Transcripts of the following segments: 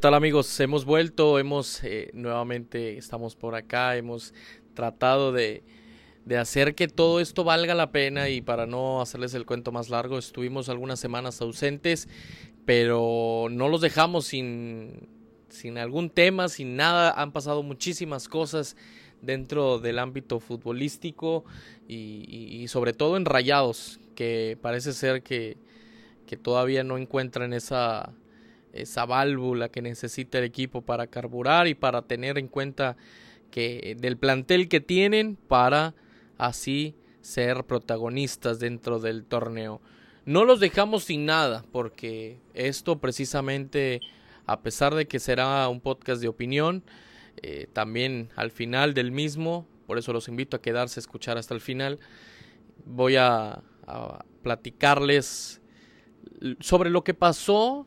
¿Qué tal amigos? Hemos vuelto, hemos eh, nuevamente estamos por acá, hemos tratado de, de hacer que todo esto valga la pena y para no hacerles el cuento más largo, estuvimos algunas semanas ausentes, pero no los dejamos sin, sin algún tema, sin nada, han pasado muchísimas cosas dentro del ámbito futbolístico y, sobre todo en Rayados, que parece ser que, que todavía no encuentran esa esa válvula que necesita el equipo para carburar y para tener en cuenta que del plantel que tienen para así ser protagonistas dentro del torneo. No los dejamos sin nada porque esto precisamente a pesar de que será un podcast de opinión, eh, también al final del mismo, por eso los invito a quedarse a escuchar hasta el final, voy a platicarles sobre lo que pasó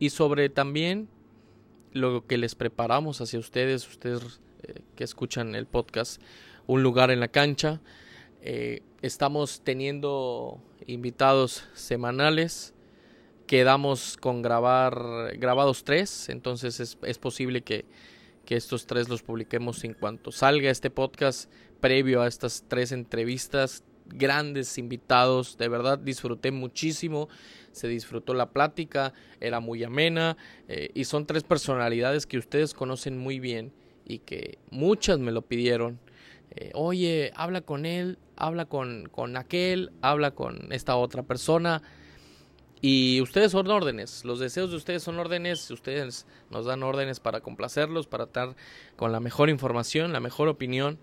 y sobre también lo que les preparamos hacia ustedes, ustedes eh, que escuchan el podcast, un lugar en la cancha. Eh, estamos teniendo invitados semanales. Quedamos con grabar grabados tres, entonces es, es posible que, que estos tres los publiquemos en cuanto salga este podcast previo a estas tres entrevistas grandes invitados, de verdad disfruté muchísimo, se disfrutó la plática, era muy amena eh, y son tres personalidades que ustedes conocen muy bien y que muchas me lo pidieron. Eh, oye, habla con él, habla con, con aquel, habla con esta otra persona. Y ustedes son órdenes, los deseos de ustedes son órdenes, ustedes nos dan órdenes para complacerlos, para estar con la mejor información, la mejor opinión.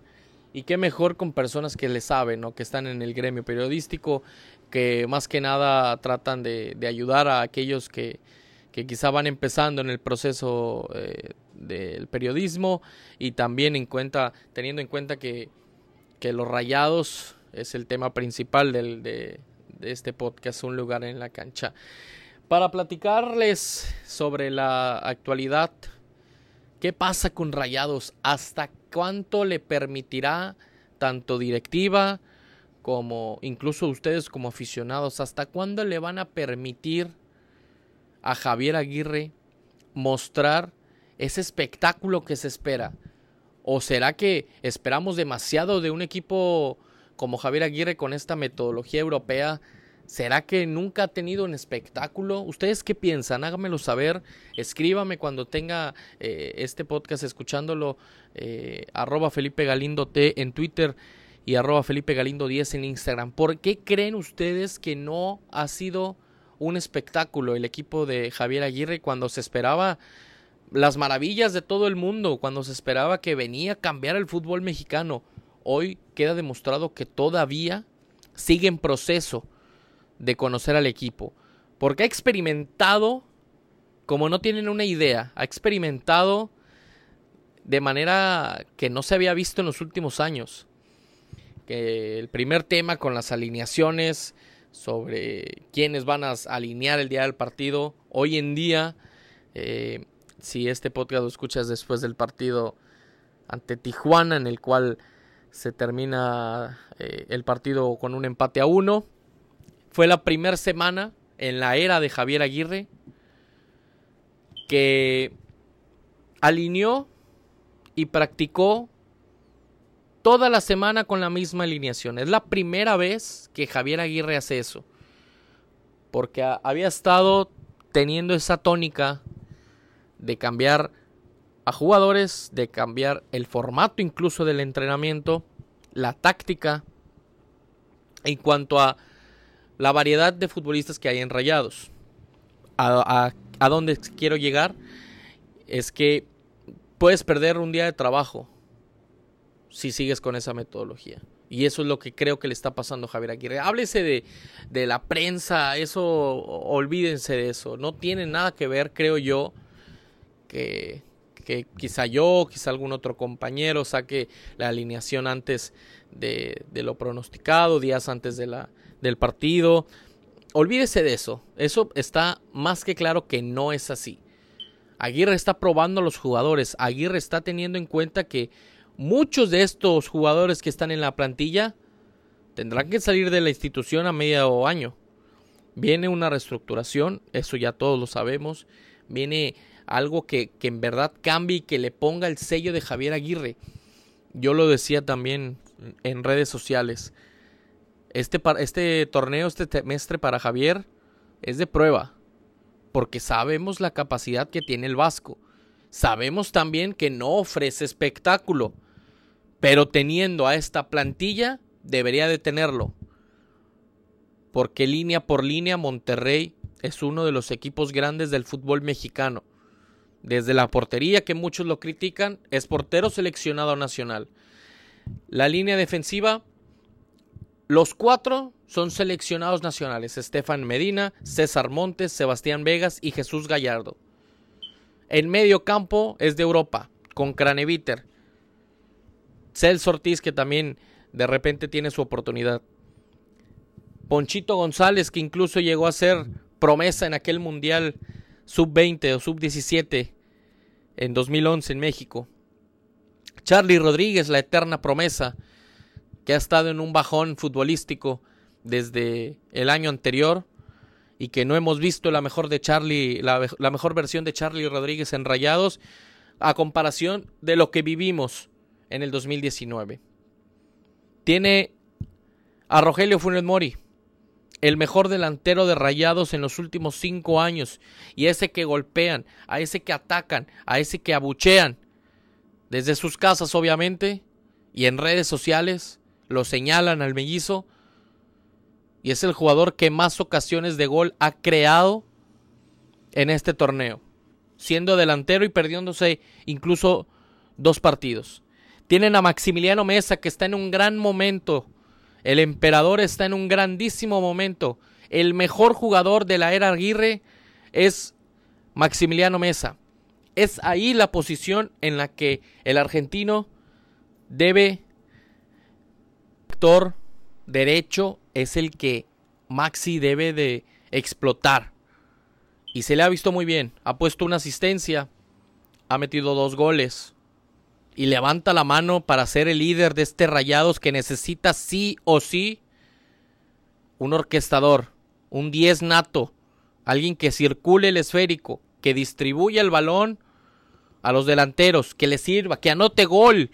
Y qué mejor con personas que le saben, ¿no? que están en el gremio periodístico, que más que nada tratan de, ayudar a aquellos que, que, quizá van empezando en el proceso eh, del periodismo y también en cuenta, teniendo en cuenta que, que los rayados es el tema principal de, de este podcast, un lugar en la cancha. Para platicarles sobre la actualidad ¿Qué pasa con Rayados? ¿Hasta cuánto le permitirá tanto directiva como incluso ustedes como aficionados? ¿Hasta cuándo le van a permitir a Javier Aguirre mostrar ese espectáculo que se espera? ¿O será que esperamos demasiado de un equipo como Javier Aguirre con esta metodología europea ¿Será que nunca ha tenido un espectáculo? ¿Ustedes qué piensan? Háganmelo saber. Escríbame cuando tenga eh, este podcast escuchándolo. Eh, arroba Felipe Galindo T en Twitter y arroba Felipe Galindo 10 en Instagram. ¿Por qué creen ustedes que no ha sido un espectáculo el equipo de Javier Aguirre cuando se esperaba las maravillas de todo el mundo, cuando se esperaba que venía a cambiar el fútbol mexicano? Hoy queda demostrado que todavía sigue en proceso de conocer al equipo. Porque ha experimentado, como no tienen una idea, ha experimentado de manera que no se había visto en los últimos años. Que el primer tema con las alineaciones sobre quiénes van a alinear el día del partido. Hoy en día, eh, si este podcast lo escuchas después del partido ante Tijuana, en el cual se termina eh, el partido con un empate a uno fue la primera semana en la era de Javier Aguirre que alineó y practicó toda la semana con la misma alineación. Es la primera vez que Javier Aguirre hace eso. Porque había estado teniendo esa tónica de cambiar a jugadores, de cambiar el formato incluso del entrenamiento, la táctica. En cuanto a la variedad de futbolistas que hay en Rayados. A, a, dónde quiero llegar es que puedes perder un día de trabajo si sigues con esa metodología. Y eso es lo que creo que le está pasando a Javier Aguirre. Háblese de, de, la prensa, eso, olvídense de eso. No tiene nada que ver, creo yo, que, que quizá yo, quizá algún otro compañero saque la alineación antes de, de lo pronosticado, días antes de la, del partido. Olvídese de eso. Eso está más que claro que no es así. Aguirre está probando a los jugadores. Aguirre está teniendo en cuenta que muchos de estos jugadores que están en la plantilla tendrán que salir de la institución a medio año. Viene una reestructuración, eso ya todos lo sabemos. Viene algo que, que en verdad cambie y que le ponga el sello de Javier Aguirre. Yo lo decía también en redes sociales. Este, este torneo, este semestre para Javier es de prueba, porque sabemos la capacidad que tiene el Vasco. Sabemos también que no ofrece espectáculo, pero teniendo a esta plantilla, debería de tenerlo. Porque línea por línea Monterrey es uno de los equipos grandes del fútbol mexicano. Desde la portería, que muchos lo critican, es portero seleccionado nacional. La línea defensiva, los cuatro son seleccionados nacionales. Estefan Medina, César Montes, Sebastián Vegas y Jesús Gallardo. El medio campo es de Europa, con Craneviter. Celso Ortiz, que también de repente tiene su oportunidad. Ponchito González, que incluso llegó a ser promesa en aquel Mundial sub-20 o sub-17 en 2011 en México. Charlie Rodríguez, la eterna promesa, que ha estado en un bajón futbolístico desde el año anterior y que no hemos visto la mejor de Charlie, la, mejor versión de Charlie Rodríguez en Rayados a comparación de lo que vivimos en el 2019. Tiene a Rogelio Funes Mori, el mejor delantero de Rayados en los últimos cinco años, y ese que golpean, a ese que atacan, a ese que abuchean, desde sus casas obviamente, y en redes sociales, lo señalan al mellizo, y es el jugador que más ocasiones de gol ha creado en este torneo, siendo delantero y perdiéndose incluso dos partidos. Tienen a Maximiliano Mesa que está en un gran momento. El emperador está en un grandísimo momento. El mejor jugador de la era Aguirre es Maximiliano Mesa. Es ahí la posición en la que el argentino debe actor derecho es el que Maxi debe de explotar. Y se le ha visto muy bien. Ha puesto una asistencia. Ha metido dos goles y levanta la mano para ser el líder de este Rayados que necesita sí o sí un orquestador, un 10 nato, alguien que circule el esférico, que distribuya el balón a los delanteros, que le sirva, que anote gol.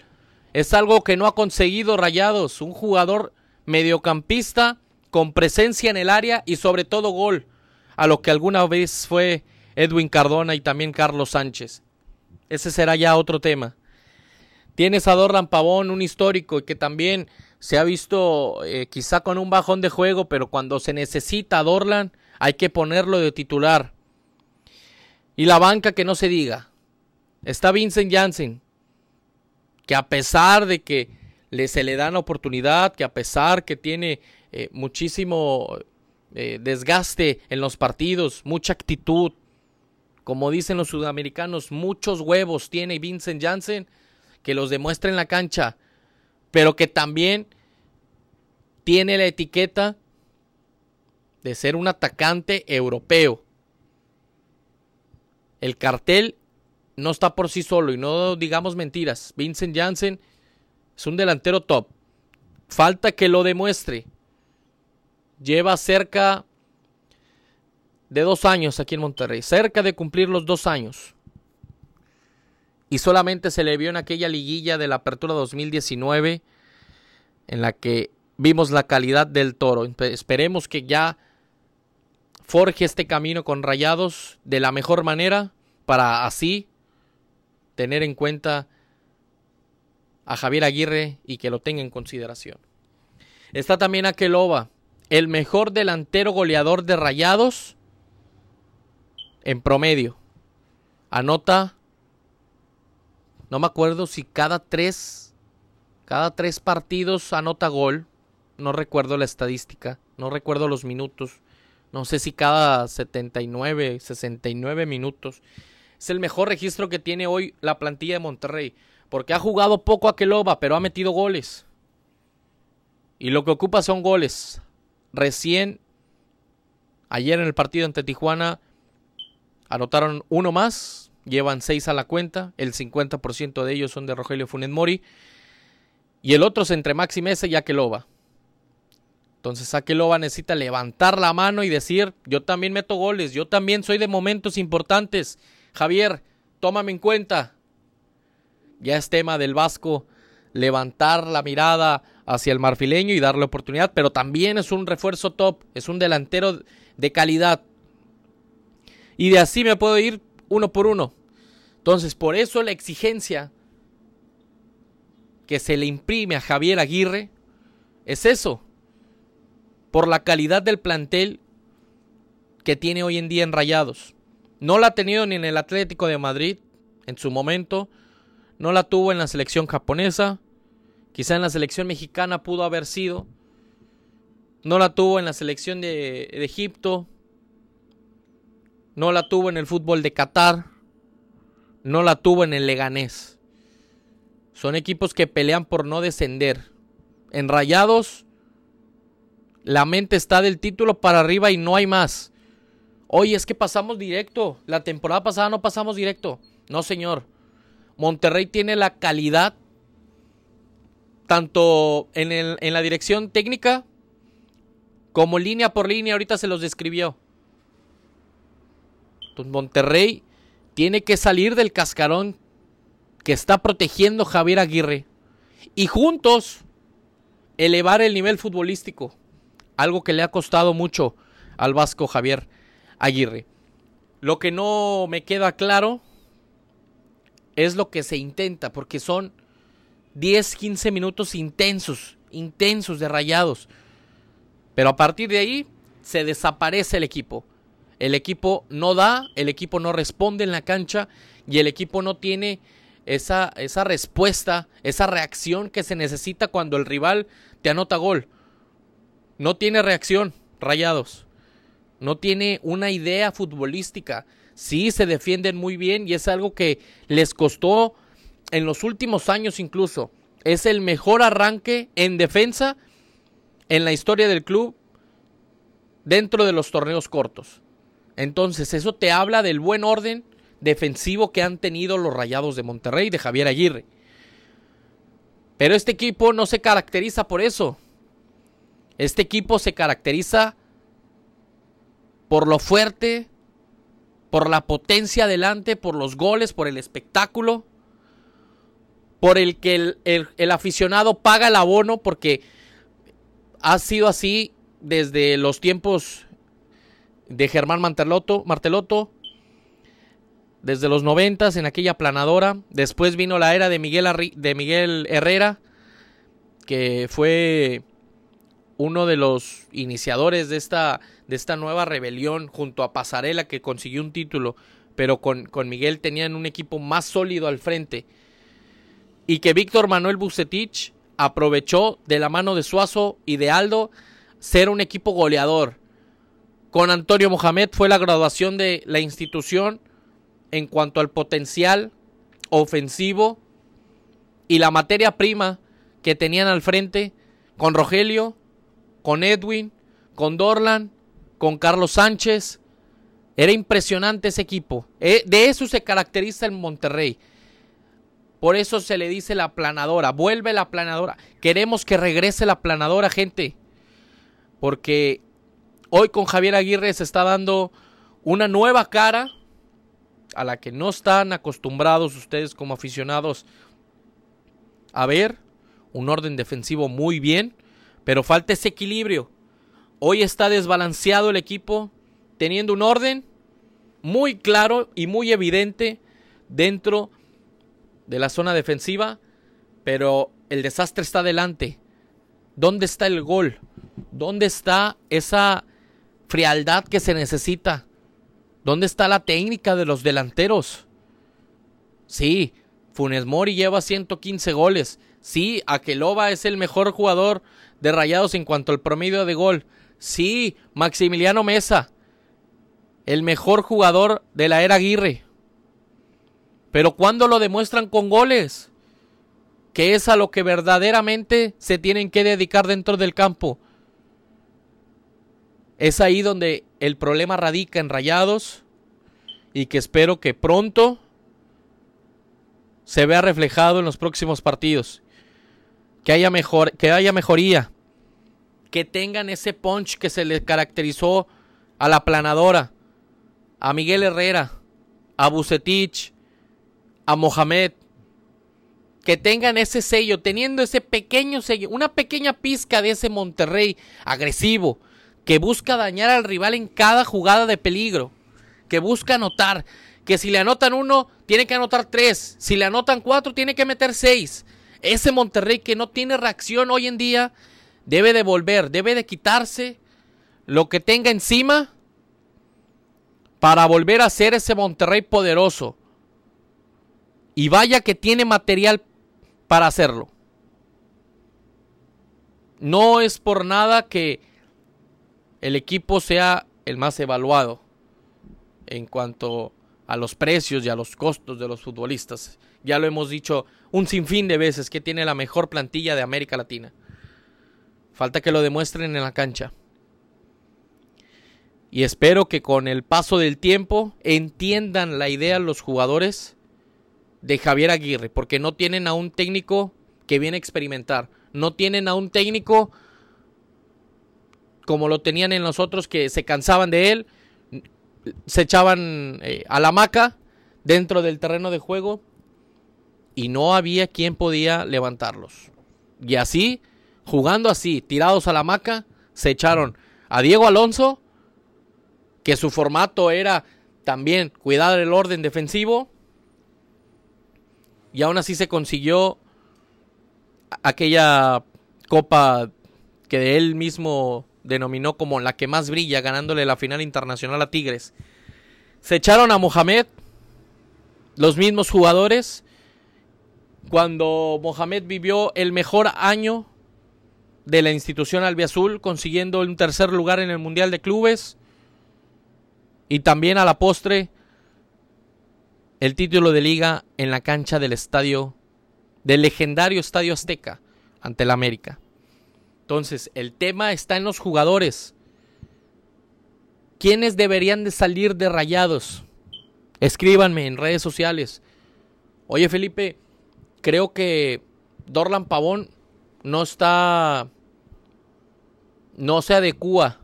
Es algo que no ha conseguido Rayados, un jugador mediocampista con presencia en el área y sobre todo gol, a lo que alguna vez fue Edwin Cardona y también Carlos Sánchez. Ese será ya otro tema. Tienes a Dorlan Pavón, un histórico, que también se ha visto eh, quizá con un bajón de juego, pero cuando se necesita a Dorlan hay que ponerlo de titular. Y la banca que no se diga. Está Vincent Janssen, que a pesar de que le, se le dan oportunidad, que a pesar que tiene eh, muchísimo eh, desgaste en los partidos, mucha actitud, como dicen los sudamericanos, muchos huevos tiene Vincent Janssen, que los demuestre en la cancha, pero que también tiene la etiqueta de ser un atacante europeo. El cartel no está por sí solo y no digamos mentiras. Vincent Janssen es un delantero top. Falta que lo demuestre. Lleva cerca de dos años aquí en Monterrey. Cerca de cumplir los dos años y solamente se le vio en aquella liguilla de la Apertura 2019 en la que vimos la calidad del toro. Esperemos que ya forje este camino con rayados de la mejor manera para así tener en cuenta a Javier Aguirre y que lo tenga en consideración. Está también Aqueloba, el mejor delantero goleador de rayados en promedio. Anota no me acuerdo si cada tres, cada tres partidos anota gol. No recuerdo la estadística, no recuerdo los minutos. No sé si cada 79, 69 minutos. Es el mejor registro que tiene hoy la plantilla de Monterrey. Porque ha jugado poco a Keloba, pero ha metido goles. Y lo que ocupa son goles. Recién, ayer en el partido ante Tijuana, anotaron uno más llevan seis a la cuenta, el 50% de ellos son de Rogelio Funes Mori, y el otro es entre Maxi Mesa y Akeloba. Entonces Akeloba necesita levantar la mano y decir, yo también meto goles, yo también soy de momentos importantes, Javier, tómame en cuenta. Ya es tema del Vasco levantar la mirada hacia el marfileño y darle oportunidad, pero también es un refuerzo top, es un delantero de calidad. Y de así me puedo ir uno por uno. Entonces, por eso la exigencia que se le imprime a Javier Aguirre es eso. Por la calidad del plantel que tiene hoy en día en Rayados. No la ha tenido ni en el Atlético de Madrid en su momento. No la tuvo en la selección japonesa. Quizá en la selección mexicana pudo haber sido. No la tuvo en la selección de, Egipto. No la tuvo en el fútbol de Qatar. No la tuvo en el Leganés. Son equipos que pelean por no descender. En Rayados, la mente está del título para arriba y no hay más. Oye, es que pasamos directo. La temporada pasada no pasamos directo. No, señor. Monterrey tiene la calidad tanto en, en la dirección técnica como línea por línea, ahorita se los describió. Entonces, Monterrey tiene que salir del cascarón que está protegiendo Javier Aguirre y juntos elevar el nivel futbolístico, algo que le ha costado mucho al vasco Javier Aguirre. Lo que no me queda claro es lo que se intenta, porque son 10, 15 minutos intensos, intensos de rayados. Pero a partir de ahí se desaparece el equipo. El equipo no da, el equipo no responde en la cancha y el equipo no tiene esa, esa respuesta, esa reacción que se necesita cuando el rival te anota gol. No tiene reacción, rayados. No tiene una idea futbolística. Sí, se defienden muy bien y es algo que les costó en los últimos años incluso. Es el mejor arranque en defensa en la historia del club dentro de los torneos cortos. Entonces, eso te habla del buen orden defensivo que han tenido los Rayados de Monterrey de Javier Aguirre. Pero este equipo no se caracteriza por eso. Este equipo se caracteriza por lo fuerte, por la potencia adelante, por los goles, por el espectáculo por el que el, aficionado paga el abono porque ha sido así desde los tiempos de Germán Marteloto, Marteloto desde los noventas en aquella planadora. Después vino la era de Miguel, de Miguel Herrera, que fue uno de los iniciadores de esta, de esta nueva rebelión junto a Pasarela que consiguió un título, pero con, con Miguel tenían un equipo más sólido al frente y que Víctor Manuel Bucetich aprovechó de la mano de Suazo y de Aldo ser un equipo goleador. Con Antonio Mohamed fue la graduación de la institución en cuanto al potencial ofensivo y la materia prima que tenían al frente con Rogelio, con Edwin, con Dorlan, con Carlos Sánchez. Era impresionante ese equipo. Eh, de eso se caracteriza el Monterrey. Por eso se le dice la planadora. Vuelve la planadora. Queremos que regrese la planadora, gente. Porque hoy con Javier Aguirre se está dando una nueva cara a la que no están acostumbrados ustedes como aficionados a ver. Un orden defensivo muy bien, pero falta ese equilibrio. Hoy está desbalanceado el equipo, teniendo un orden muy claro y muy evidente dentro de la zona defensiva, pero el desastre está adelante. ¿Dónde está el gol? ¿Dónde está esa frialdad que se necesita? ¿Dónde está la técnica de los delanteros? Sí, Funes Mori lleva 115 goles. Sí, Aqueloba es el mejor jugador de Rayados en cuanto al promedio de gol. Sí, Maximiliano Mesa, el mejor jugador de la era Aguirre. Pero cuando lo demuestran con goles, que es a lo que verdaderamente se tienen que dedicar dentro del campo. Es ahí donde el problema radica en Rayados y que espero que pronto se vea reflejado en los próximos partidos. Que haya, mejor, que haya mejoría. Que tengan ese punch que se le caracterizó a la planadora, a Miguel Herrera, a Bucetich, a Mohamed, que tengan ese sello, teniendo ese pequeño sello, una pequeña pizca de ese Monterrey agresivo, que busca dañar al rival en cada jugada de peligro, que busca anotar, que si le anotan uno, tiene que anotar tres, si le anotan cuatro, tiene que meter seis. Ese Monterrey que no tiene reacción hoy en día, debe de volver, debe de quitarse lo que tenga encima para volver a ser ese Monterrey poderoso. Y vaya que tiene material para hacerlo. No es por nada que el equipo sea el más evaluado en cuanto a los precios y a los costos de los futbolistas. Ya lo hemos dicho un sinfín de veces que tiene la mejor plantilla de América Latina. Falta que lo demuestren en la cancha. Y espero que con el paso del tiempo entiendan la idea los jugadores de Javier Aguirre, porque no tienen a un técnico que viene a experimentar, no tienen a un técnico como lo tenían en los otros que se cansaban de él, se echaban eh, a la maca dentro del terreno de juego y no había quien podía levantarlos. Y así, jugando así, tirados a la maca, se echaron a Diego Alonso, que su formato era también cuidar el orden defensivo, y aún así se consiguió aquella copa que él mismo denominó como la que más brilla, ganándole la final internacional a Tigres. Se echaron a Mohamed, los mismos jugadores, cuando Mohamed vivió el mejor año de la institución albiazul, consiguiendo un tercer lugar en el Mundial de Clubes y también a la postre el título de liga en la cancha del estadio, del legendario Estadio Azteca ante el América. Entonces, el tema está en los jugadores. ¿Quiénes deberían de salir de rayados? Escríbanme en redes sociales. Oye Felipe, creo que Dorlan Pavón no está, no se adecua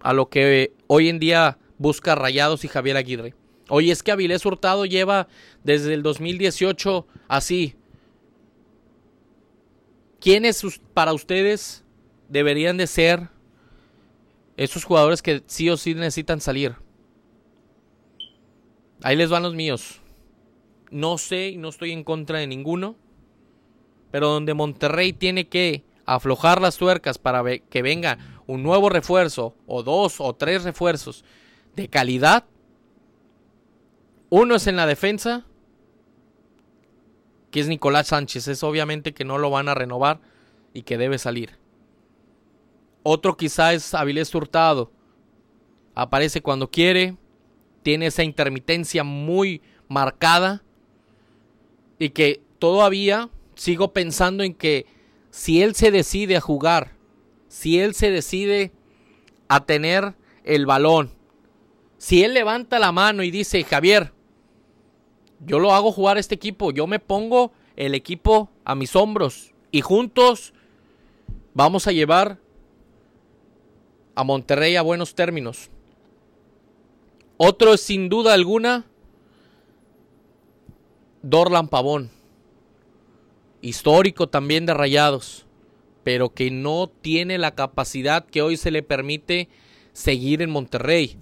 a lo que hoy en día busca Rayados y Javier Aguirre. Oye, es que Avilés Hurtado lleva desde el 2018 así. ¿Quiénes para ustedes deberían de ser esos jugadores que sí o sí necesitan salir? Ahí les van los míos. No sé y no estoy en contra de ninguno. Pero donde Monterrey tiene que aflojar las tuercas para que venga un nuevo refuerzo o dos o tres refuerzos de calidad, uno es en la defensa, que es Nicolás Sánchez. Es obviamente que no lo van a renovar y que debe salir. Otro quizá es Avilés Hurtado. Aparece cuando quiere. Tiene esa intermitencia muy marcada. Y que todavía sigo pensando en que si él se decide a jugar, si él se decide a tener el balón, si él levanta la mano y dice, Javier, yo lo hago jugar este equipo, yo me pongo el equipo a mis hombros y juntos vamos a llevar a Monterrey a buenos términos. Otro es sin duda alguna Dorlan Pavón, histórico también de Rayados, pero que no tiene la capacidad que hoy se le permite seguir en Monterrey.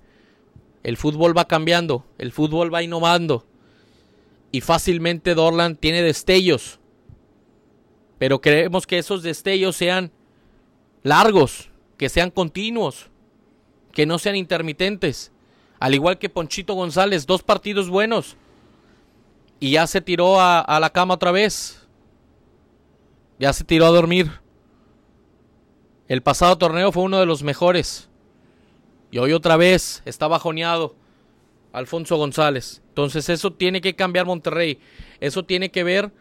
El fútbol va cambiando, el fútbol va innovando y fácilmente Dorlan tiene destellos. Pero queremos que esos destellos sean largos, que sean continuos, que no sean intermitentes. Al igual que Ponchito González, dos partidos buenos. Y ya se tiró a, a la cama otra vez. Ya se tiró a dormir. El pasado torneo fue uno de los mejores. Y hoy otra vez está bajoneado. Alfonso González. Entonces eso tiene que cambiar Monterrey. Eso tiene que ver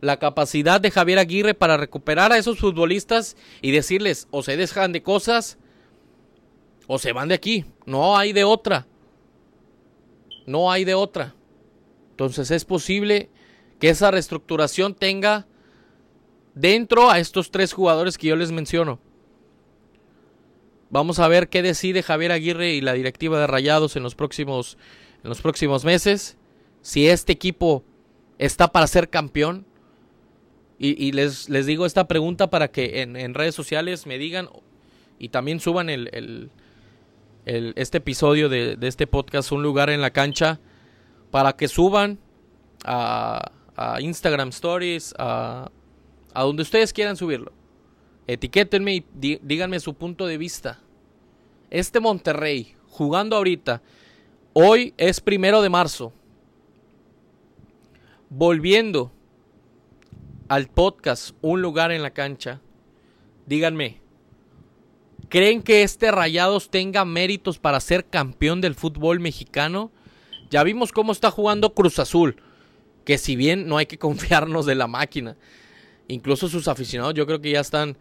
la capacidad de Javier Aguirre para recuperar a esos futbolistas y decirles o se dejan de cosas o se van de aquí. No hay de otra. No hay de otra. Entonces es posible que esa reestructuración tenga dentro a estos tres jugadores que yo les menciono. Vamos a ver qué decide Javier Aguirre y la directiva de Rayados en los próximos, en los próximos meses. Si este equipo está para ser campeón. Y, les, les, digo esta pregunta para que en, redes sociales me digan y también suban el, este episodio de, de, este podcast, Un lugar en la cancha, para que suban a, a Instagram Stories, a, a donde ustedes quieran subirlo. Etiquétenme y díganme su punto de vista. Este Monterrey, jugando ahorita, hoy es primero de marzo. Volviendo al podcast Un lugar en la cancha, díganme, ¿creen que este Rayados tenga méritos para ser campeón del fútbol mexicano? Ya vimos cómo está jugando Cruz Azul, que si bien no hay que confiarnos de la máquina, incluso sus aficionados yo creo que ya están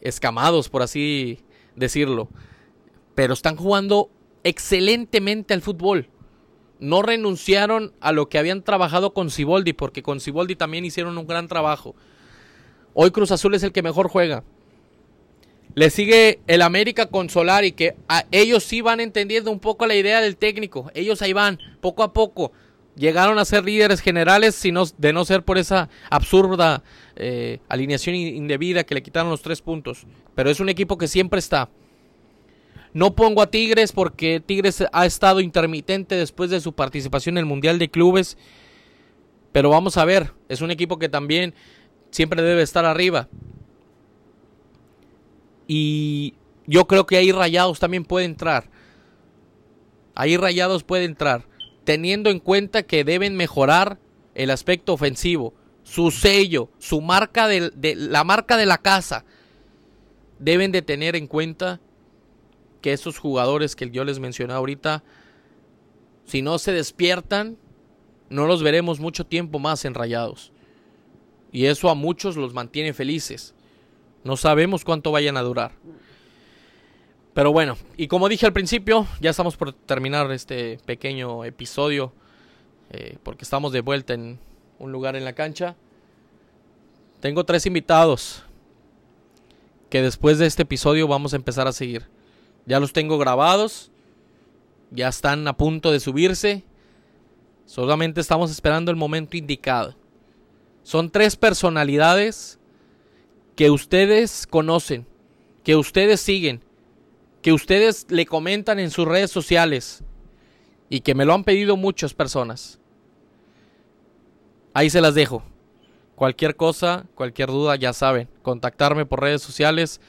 escamados, por así decirlo. Pero están jugando excelentemente al fútbol. No renunciaron a lo que habían trabajado con Ciboldi, porque con Ciboldi también hicieron un gran trabajo. Hoy Cruz Azul es el que mejor juega. Le sigue el América con Solari, que a ellos sí van entendiendo un poco la idea del técnico. Ellos ahí van, poco a poco llegaron a ser líderes generales, sino de no ser por esa absurda eh, alineación indebida que le quitaron los tres puntos. Pero es un equipo que siempre está. No pongo a Tigres porque Tigres ha estado intermitente después de su participación en el Mundial de Clubes. Pero vamos a ver, es un equipo que también siempre debe estar arriba. Y yo creo que ahí Rayados también puede entrar. Ahí Rayados puede entrar teniendo en cuenta que deben mejorar el aspecto ofensivo, su sello, su marca de, la marca de la casa. Deben de tener en cuenta que esos jugadores que yo les mencioné ahorita, si no se despiertan, no los veremos mucho tiempo más enrayados. Y eso a muchos los mantiene felices. No sabemos cuánto vayan a durar. Pero bueno, y como dije al principio, ya estamos por terminar este pequeño episodio, eh, porque estamos de vuelta en un lugar en la cancha. Tengo tres invitados que después de este episodio vamos a empezar a seguir. Ya los tengo grabados, ya están a punto de subirse, solamente estamos esperando el momento indicado. Son tres personalidades que ustedes conocen, que ustedes siguen que ustedes le comentan en sus redes sociales y que me lo han pedido muchas personas. Ahí se las dejo. Cualquier cosa, cualquier duda, ya saben, contactarme por redes sociales,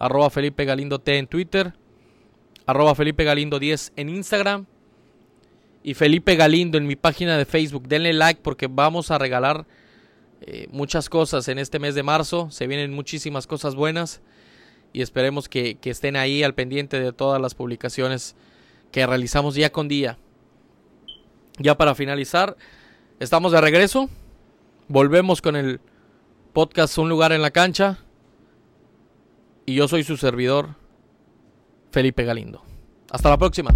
arroba Felipe Galindo T en Twitter, arroba Felipe Galindo 10 en Instagram y Felipe Galindo en mi página de Facebook. Denle like porque vamos a regalar eh, muchas cosas en este mes de marzo. Se vienen muchísimas cosas buenas y esperemos que, estén ahí al pendiente de todas las publicaciones que realizamos día con día. Ya para finalizar, estamos de regreso. Volvemos con el podcast Un lugar en la cancha. Y yo soy su servidor, Felipe Galindo. Hasta la próxima.